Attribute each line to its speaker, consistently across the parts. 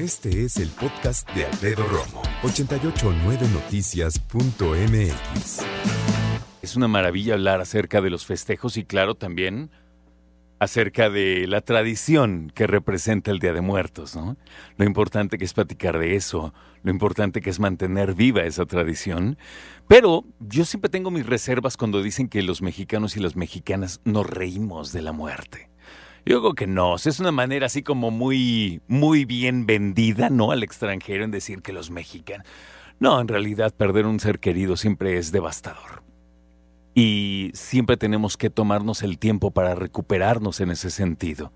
Speaker 1: Este es el podcast de Alfredo Romo, 889noticias.mx.
Speaker 2: Es una maravilla hablar acerca de los festejos y claro también acerca de la tradición que representa el Día de Muertos, ¿no? Lo importante que es platicar de eso, lo importante que es mantener viva esa tradición. Pero yo siempre tengo mis reservas cuando dicen que los mexicanos y las mexicanas nos reímos de la muerte. Yo digo que no, es una manera así como muy, muy bien vendida, ¿no? Al extranjero en decir que los mexicanos... No, en realidad perder un ser querido siempre es devastador y siempre tenemos que tomarnos el tiempo para recuperarnos en ese sentido.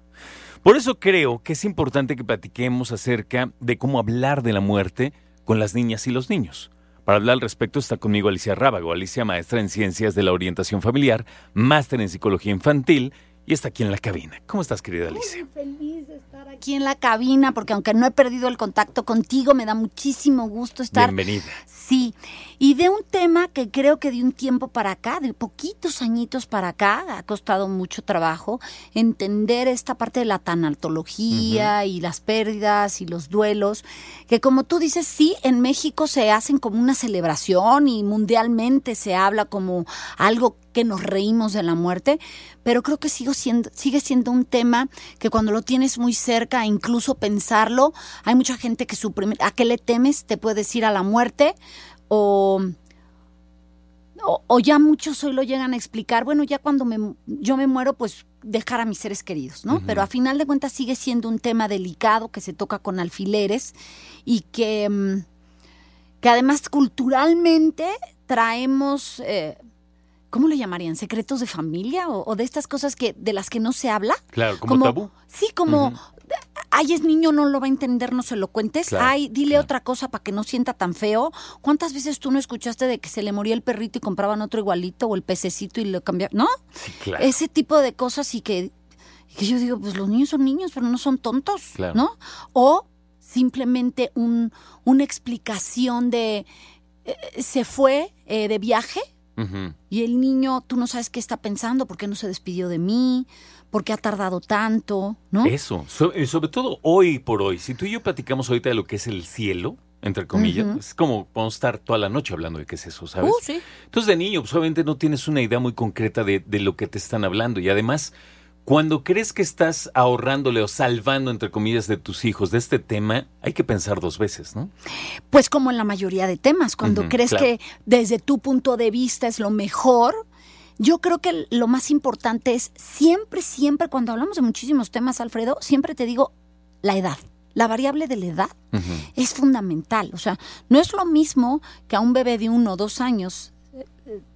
Speaker 2: Por eso creo que es importante que platiquemos acerca de cómo hablar de la muerte con las niñas y los niños. Para hablar al respecto está conmigo Alicia Rábago, Alicia maestra en Ciencias de la Orientación Familiar, máster en Psicología Infantil y está aquí en la cabina. ¿Cómo estás, querida Alicia?
Speaker 3: Muy feliz de estar aquí en la cabina porque aunque no he perdido el contacto contigo, me da muchísimo gusto estar.
Speaker 2: Bienvenida.
Speaker 3: Sí, y de un tema que creo que de un tiempo para acá, de poquitos añitos para acá, ha costado mucho trabajo entender esta parte de la tanatología y las pérdidas y los duelos, que como tú dices, sí, en México se hacen como una celebración y mundialmente se habla como algo que nos reímos de la muerte, pero creo que sigo siendo, sigue siendo un tema que cuando lo tienes muy cerca, incluso pensarlo, hay mucha gente que su primer, ¿a qué le temes? Te puede decir a la muerte o, o, ya muchos hoy lo llegan a explicar, bueno, ya cuando me, yo me muero, pues dejar a mis seres queridos, ¿no? Pero a final de cuentas sigue siendo un tema delicado que se toca con alfileres y que, mm, que además culturalmente traemos... Eh, ¿cómo le llamarían? ¿Secretos de familia? O, de estas cosas que, de las que no se habla.
Speaker 2: Claro, como, tabú.
Speaker 3: Sí, como, ay, es niño, no lo va a entender, no se lo cuentes. ay, dile otra cosa para que no sienta tan feo. ¿Cuántas veces tú no escuchaste de que se le moría el perrito y compraban otro igualito o el pececito y lo cambiaban? ¿No?
Speaker 2: Sí, claro.
Speaker 3: Ese tipo de cosas y que, que yo digo, pues los niños son niños, pero no son tontos, ¿no? O simplemente un, una explicación de, eh, se fue eh, de viaje y el niño, tú no sabes qué está pensando, por qué no se despidió de mí, por qué ha tardado tanto, ¿no?
Speaker 2: Eso, eh, sobre todo hoy por hoy. Si tú y yo platicamos ahorita de lo que es el cielo, entre comillas, es como podemos estar toda la noche hablando de qué es eso, ¿sabes?
Speaker 3: Uh, sí.
Speaker 2: Entonces de niño, pues, obviamente no tienes una idea muy concreta de, de lo que te están hablando y además cuando crees que estás ahorrándole o salvando, entre comillas, de tus hijos de este tema, hay que pensar dos veces, ¿no?
Speaker 3: Pues como en la mayoría de temas, cuando crees que desde tu punto de vista es lo mejor, yo creo que lo más importante es siempre, siempre, cuando hablamos de muchísimos temas, Alfredo, siempre te digo la edad. La variable de la edad es fundamental. O sea, no es lo mismo que a un bebé de uno o dos años eh,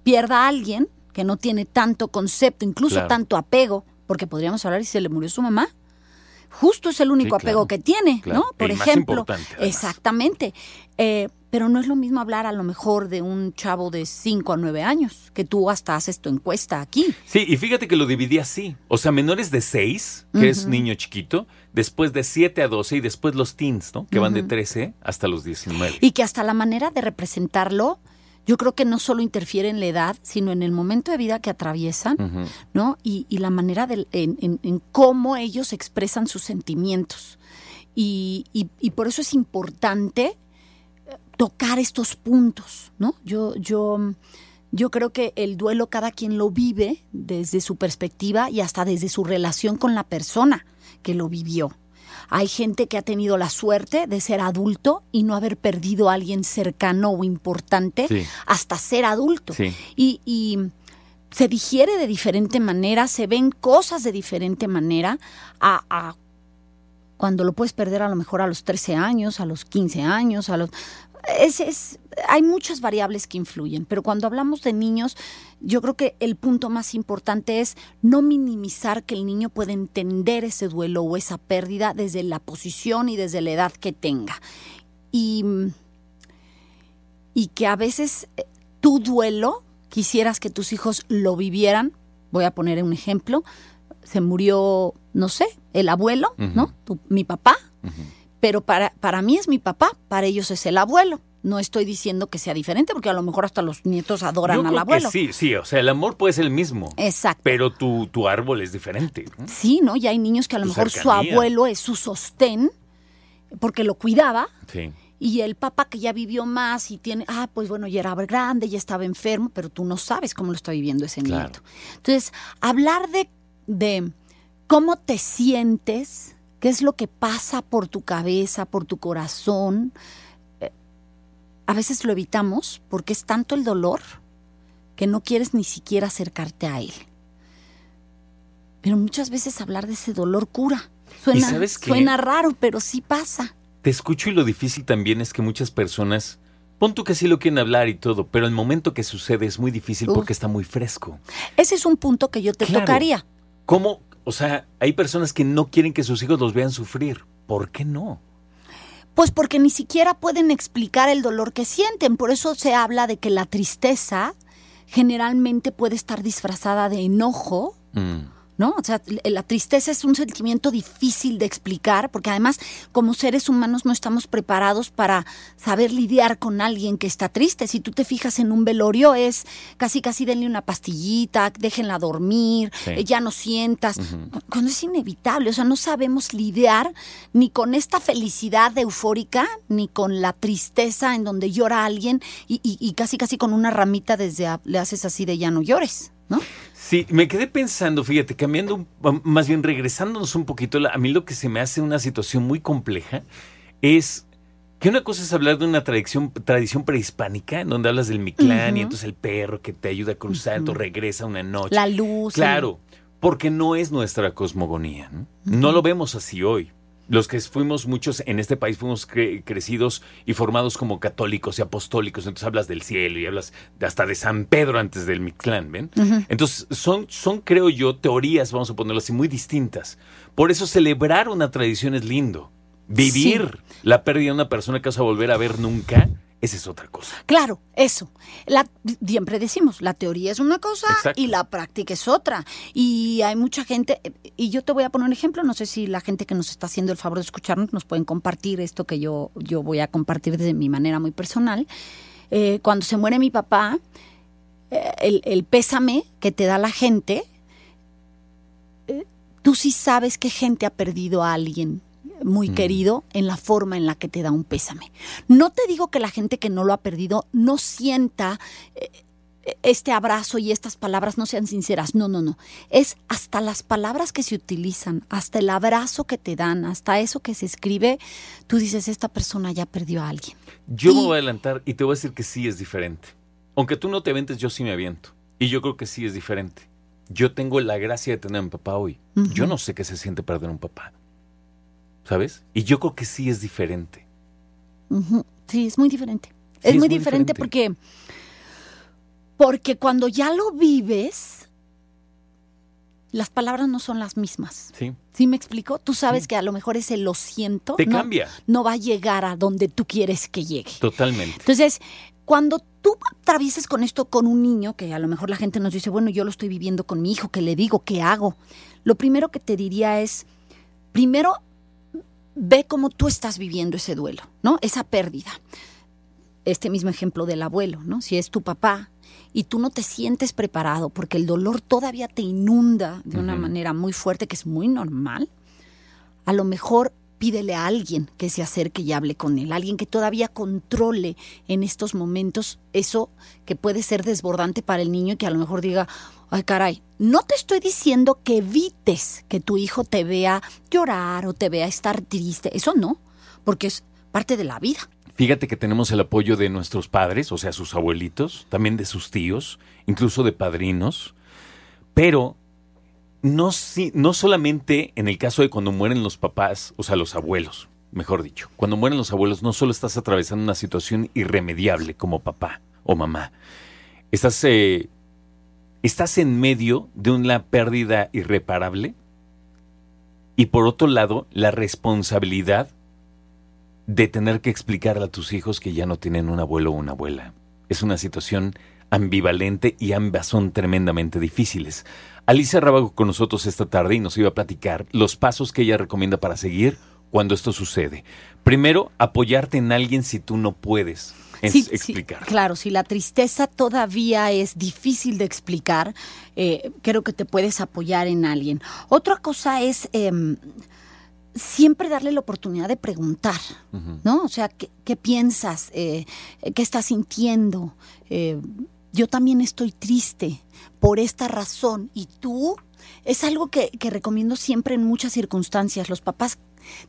Speaker 3: pierda a alguien que no tiene tanto concepto, incluso tanto apego porque podríamos hablar y se le murió su mamá. Justo es el único apego que tiene, ¿no?
Speaker 2: Por ejemplo.
Speaker 3: exactamente. Eh, pero no es lo mismo hablar a lo mejor de un chavo de 5 a 9 años, que tú hasta haces tu encuesta aquí.
Speaker 2: Sí, y fíjate que lo dividí así. O sea, menores de 6, que es niño chiquito, después de 7 a 12 y después los teens, ¿no? Que van de 13 hasta los 19.
Speaker 3: Y que hasta la manera de representarlo yo creo que no solo interfiere en la edad, sino en el momento de vida que atraviesan, ¿no? Y, la manera de, en, cómo ellos expresan sus sentimientos. Y, por eso es importante eh, tocar estos puntos, ¿no? Yo, yo, yo creo que el duelo cada quien lo vive desde su perspectiva y hasta desde su relación con la persona que lo vivió. Hay gente que ha tenido la suerte de ser adulto y no haber perdido a alguien cercano o importante hasta ser adulto. Y, se digiere de diferente manera, se ven cosas de diferente manera a, cuando lo puedes perder a lo mejor a los 13 años, a los 15 años, a los es, hay muchas variables que influyen, pero cuando hablamos de niños, yo creo que el punto más importante es no minimizar que el niño pueda entender ese duelo o esa pérdida desde la posición y desde la edad que tenga. Y, y que a veces eh, tu duelo quisieras que tus hijos lo vivieran. Voy a poner un ejemplo. Se murió, no sé, el abuelo, ¿no? mi papá pero para, para mí es mi papá, para ellos es el abuelo. No estoy diciendo que sea diferente, porque a lo mejor hasta los nietos adoran al abuelo.
Speaker 2: sí, sí, o sea, el amor puede ser el mismo.
Speaker 3: Exacto.
Speaker 2: Pero tu, tu árbol es diferente.
Speaker 3: Sí, ¿no? Y hay niños que a lo mejor su abuelo es su sostén porque lo cuidaba.
Speaker 2: Sí.
Speaker 3: Y el papá que ya vivió más y tiene, ah, pues bueno, ya era grande, ya estaba enfermo, pero tú no sabes cómo lo está viviendo ese
Speaker 2: Claro.
Speaker 3: nieto. Entonces, hablar de, de cómo te sientes, qué es lo que pasa por tu cabeza, por tu corazón, eh, a veces lo evitamos porque es tanto el dolor que no quieres ni siquiera acercarte a él. Pero muchas veces hablar de ese dolor cura. Suena,
Speaker 2: sabes qué?
Speaker 3: suena raro, pero sí pasa.
Speaker 2: Te escucho y lo difícil también es que muchas personas, pon tú que sí lo quieren hablar y todo, pero el momento que sucede es muy difícil porque está muy fresco.
Speaker 3: Ese es un punto que yo te
Speaker 2: Claro.
Speaker 3: tocaría.
Speaker 2: ¿Cómo? O sea, hay personas que no quieren que sus hijos los vean sufrir. ¿Por qué no?
Speaker 3: Pues porque ni siquiera pueden explicar el dolor que sienten. Por eso se habla de que la tristeza generalmente puede estar disfrazada de enojo,
Speaker 2: Mm,
Speaker 3: ¿no? O sea, la tristeza es un sentimiento difícil de explicar, porque además como seres humanos no estamos preparados para saber lidiar con alguien que está triste. Si tú te fijas en un velorio es casi casi denle una pastillita, déjenla dormir,
Speaker 2: Sí.
Speaker 3: eh, ya no sientas. Cu- Cuando es inevitable, o sea, no sabemos lidiar ni con esta felicidad eufórica, ni con la tristeza en donde llora alguien y, y- y casi casi con una ramita desde a- le haces así de ya no llores, ¿no?
Speaker 2: Sí, me quedé pensando, fíjate, cambiando, um, más bien regresándonos un poquito, a mí lo que se me hace una situación muy compleja es que una cosa es hablar de una tradición, tradición prehispánica, en donde hablas del Mictlán y entonces el perro que te ayuda a cruzar,
Speaker 3: Ujú.
Speaker 2: entonces regresa una noche.
Speaker 3: La luz.
Speaker 2: Claro, porque no es nuestra cosmogonía. ¿no? No lo vemos así hoy. Los que fuimos muchos en este país fuimos cre- crecidos y formados como católicos y apostólicos, entonces hablas del cielo y hablas de- hasta de San Pedro antes del Mictlán, ¿ven? Entonces son, son, creo yo, teorías, vamos a ponerlo así, muy distintas. Por eso celebrar una tradición es lindo. Vivir la pérdida de una persona que vas a volver a ver nunca, esa es otra cosa.
Speaker 3: Claro, eso. La, siempre decimos, la teoría es una cosa
Speaker 2: Exacto.
Speaker 3: y la práctica es otra. Y hay mucha gente, y yo te voy a poner un ejemplo, no sé si la gente que nos está haciendo el favor de escucharnos nos pueden compartir esto que yo, yo voy a compartir de mi manera muy personal. Eh, cuando se muere mi papá, eh, el, el pésame que te da la gente, eh, tú sí sabes que gente ha perdido a alguien muy
Speaker 2: Mm.
Speaker 3: querido en la forma en la que te da un pésame. No te digo que la gente que no lo ha perdido no sienta eh, este abrazo y estas palabras no sean sinceras. No, no, no. Es hasta las palabras que se utilizan, hasta el abrazo que te dan, hasta eso que se escribe, tú dices, esta persona ya perdió a alguien.
Speaker 2: Yo me
Speaker 3: Y-
Speaker 2: voy a adelantar y te voy a decir que sí es diferente. Aunque tú no te aventes, yo sí me aviento. Y yo creo que sí es diferente. Yo tengo la gracia de tener a mi papá hoy. Yo no sé qué se siente perder un papá. ¿Sabes? Y yo creo que sí es diferente.
Speaker 3: Sí, es muy diferente.
Speaker 2: Sí,
Speaker 3: es, muy diferente, porque porque cuando ya lo vives, las palabras no son las mismas.
Speaker 2: Sí.
Speaker 3: ¿Sí me explico? Tú sabes
Speaker 2: Sí.
Speaker 3: que a lo mejor ese lo siento
Speaker 2: Te
Speaker 3: no,
Speaker 2: cambia.
Speaker 3: no va a llegar a donde tú quieres que llegue.
Speaker 2: Totalmente.
Speaker 3: Entonces, cuando tú atravieses con esto con un niño, que a lo mejor la gente nos dice, bueno, yo lo estoy viviendo con mi hijo, ¿qué le digo? ¿Qué hago? Lo primero que te diría es, primero, ve cómo tú estás viviendo ese duelo, ¿no? Esa pérdida. Este mismo ejemplo del abuelo, ¿no? Si es tu papá y tú no te sientes preparado porque el dolor todavía te inunda de una manera muy fuerte, que es muy normal, a lo mejor pídele a alguien que se acerque y hable con él, alguien que todavía controle en estos momentos eso que puede ser desbordante para el niño y que a lo mejor diga, ay caray, no te estoy diciendo que evites que tu hijo te vea llorar o te vea estar triste, eso no, porque es parte de la vida.
Speaker 2: Fíjate que tenemos el apoyo de nuestros padres, o sea, sus abuelitos, también de sus tíos, incluso de padrinos, pero no, si- no solamente en el caso de cuando mueren los papás, o sea, los abuelos, mejor dicho, cuando mueren los abuelos no solo estás atravesando una situación irremediable como papá o mamá, estás, eh, estás en medio de una pérdida irreparable y por otro lado la responsabilidad de tener que explicarle a tus hijos que ya no tienen un abuelo o una abuela. Es una situación ambivalente y ambas son tremendamente difíciles. Alicia Rábago con nosotros esta tarde y nos iba a platicar los pasos que ella recomienda para seguir cuando esto sucede. Primero, apoyarte en alguien si tú no puedes es-
Speaker 3: Sí, sí,
Speaker 2: explicar.
Speaker 3: claro, si la tristeza todavía es difícil de explicar, eh, creo que te puedes apoyar en alguien. Otra cosa es, em, siempre darle la oportunidad de preguntar, ¿no? O sea, ¿qué, piensas? Eh, ¿Qué estás sintiendo? Yo también estoy triste por esta razón. ¿Y tú? Es algo que, que recomiendo siempre en muchas circunstancias. Los papás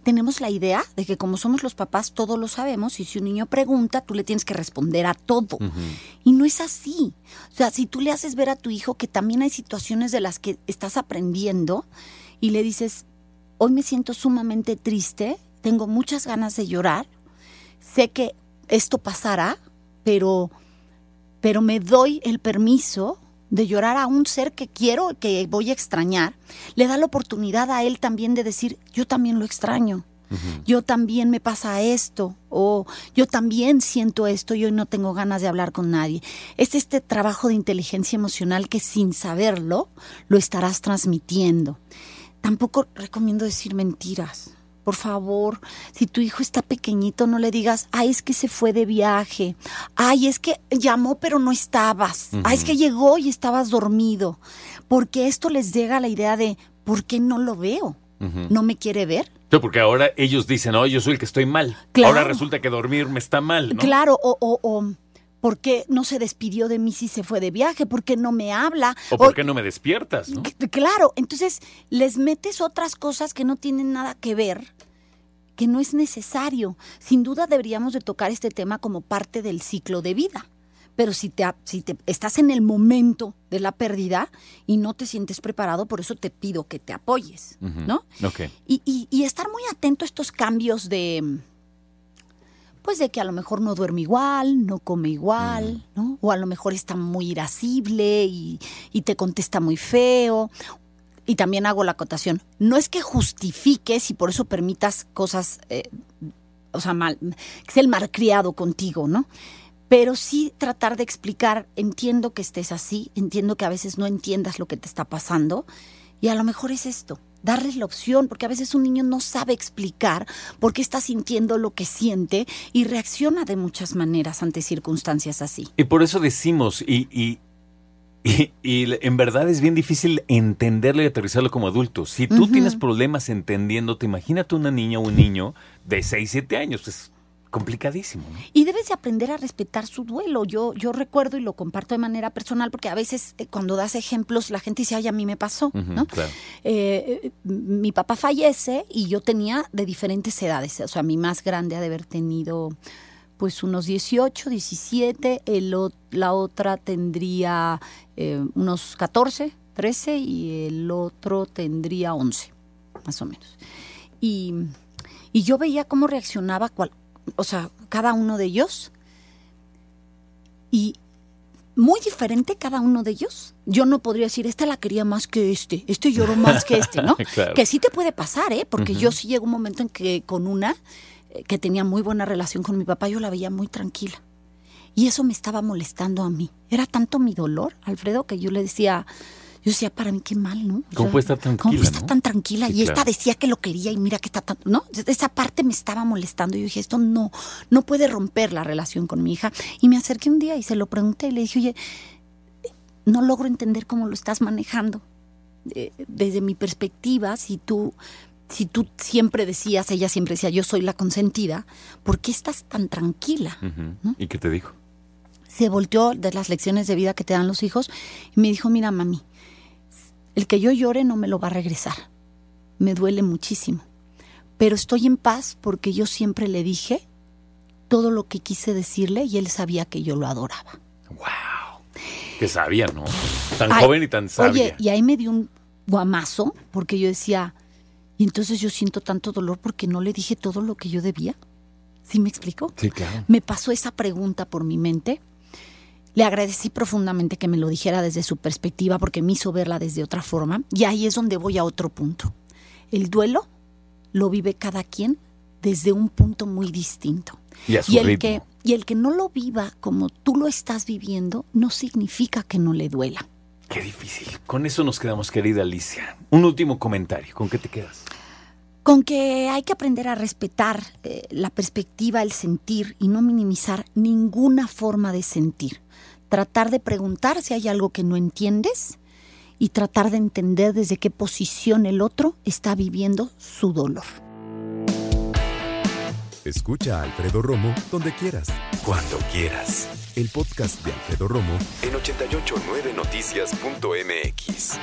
Speaker 3: tenemos la idea de que como somos los papás, todo lo sabemos y si un niño pregunta, tú le tienes que responder a todo. Y no es así. O sea, si tú le haces ver a tu hijo que también hay situaciones de las que estás aprendiendo y le dices, hoy me siento sumamente triste, tengo muchas ganas de llorar, sé que esto pasará, pero, pero me doy el permiso de llorar a un ser que quiero, que voy a extrañar, le da la oportunidad a él también de decir, yo también lo extraño. Yo también me pasa esto, o yo también siento esto y hoy no tengo ganas de hablar con nadie. Es este trabajo de inteligencia emocional que sin saberlo lo estarás transmitiendo. Tampoco recomiendo decir mentiras. Por favor, si tu hijo está pequeñito, no le digas, ay, es que se fue de viaje, ay, es que llamó pero no estabas, ay, es que llegó y estabas dormido, porque esto les llega la idea de, ¿por qué no lo veo? ¿No me quiere ver?
Speaker 2: porque ahora ellos dicen, oh, yo soy el que estoy mal. Ahora resulta que dormir me está mal, ¿no?
Speaker 3: Claro, o, o ¿Por qué no se despidió de mí si se fue de viaje? ¿Por qué no me habla?
Speaker 2: ¿O por qué no me despiertas? ¿no?
Speaker 3: Claro, entonces les metes otras cosas que no tienen nada que ver, que no es necesario. Sin duda deberíamos de tocar este tema como parte del ciclo de vida. Pero si te, si te estás en el momento de la pérdida y no te sientes preparado, por eso te pido que te apoyes, ¿no?
Speaker 2: Okay.
Speaker 3: y, y estar muy atento a estos cambios de pues de que a lo mejor no duerme igual, no come igual, mm. ¿no? O a lo mejor está muy irascible y, te contesta muy feo. Y también hago la acotación. No es que justifiques y por eso permitas cosas, eh, o sea, mal, que es el malcriado contigo, ¿no? Pero sí tratar de explicar, entiendo que estés así, entiendo que a veces no entiendas lo que te está pasando y a lo mejor es esto darles la opción, porque a veces un niño no sabe explicar por qué está sintiendo lo que siente y reacciona de muchas maneras ante circunstancias así.
Speaker 2: Y por eso decimos, y, y, en verdad es bien difícil entenderlo y aterrizarlo como adulto. Si tú tienes problemas entendiéndote, imagínate una niña o un niño de 6, 7 años, pues complicadísimo.
Speaker 3: Y debes de aprender a respetar su duelo. Yo, yo recuerdo y lo comparto de manera personal porque a veces eh, cuando das ejemplos la gente dice, ay, a mí me pasó, ¿no? Eh, eh, mi papá fallece y yo tenía de diferentes edades. O sea, mi más grande ha de haber tenido pues unos 18, 17, el, la otra tendría unos 14, 13 y el otro tendría 11, más o menos. Y, y yo veía cómo reaccionaba cual, o sea, cada uno de ellos. Y muy diferente cada uno de ellos. Yo no podría decir, esta la quería más que este, este lloró más que este, ¿no? Que sí te puede pasar, ¿eh? Porque yo sí llegó un momento en que con una eh, que tenía muy buena relación con mi papá, yo la veía muy tranquila. Y eso me estaba molestando a mí. Era tanto mi dolor, Alfredo, que yo le decía, yo decía, para mí qué mal, ¿no?
Speaker 2: ¿Cómo puede estar tranquila?
Speaker 3: ¿Cómo puede estar tan tranquila? y esta decía que lo quería y mira que está tan. ¿No? Esa parte me estaba molestando. Yo dije, esto no, no puede romper la relación con mi hija. Y me acerqué un día y se lo pregunté y le dije, oye, no logro entender cómo lo estás manejando. Eh, desde mi perspectiva, si tú si tú siempre decías, ella siempre decía, yo soy la consentida, ¿por qué estás tan tranquila?
Speaker 2: ¿Y qué te dijo?
Speaker 3: Se volteó de las lecciones de vida que te dan los hijos y me dijo, mira, mami, el que yo llore no me lo va a regresar. Me duele muchísimo. Pero estoy en paz porque yo siempre le dije todo lo que quise decirle y él sabía que yo lo adoraba.
Speaker 2: ¡Wow! Que sabía, ¿no? Tan joven y tan sabia. Oye,
Speaker 3: y ahí me dio un guamazo porque yo decía, y entonces yo siento tanto dolor porque no le dije todo lo que yo debía. ¿Sí me explico?
Speaker 2: Sí, claro.
Speaker 3: Me pasó esa pregunta por mi mente le agradecí profundamente que me lo dijera desde su perspectiva porque me hizo verla desde otra forma. Y ahí es donde voy a otro punto. El duelo lo vive cada quien desde un punto muy distinto.
Speaker 2: Y,
Speaker 3: el que y el que no lo viva como tú lo estás viviendo no significa que no le duela.
Speaker 2: Qué difícil. Con eso nos quedamos, querida Alicia. Un último comentario. ¿Con qué te quedas?
Speaker 3: Con que hay que aprender a respetar eh, la perspectiva, el sentir y no minimizar ninguna forma de sentir tratar de preguntar si hay algo que no entiendes y tratar de entender desde qué posición el otro está viviendo su dolor.
Speaker 1: Escucha a Alfredo Romo donde quieras, cuando quieras. El podcast de Alfredo Romo en 889noticias.mx.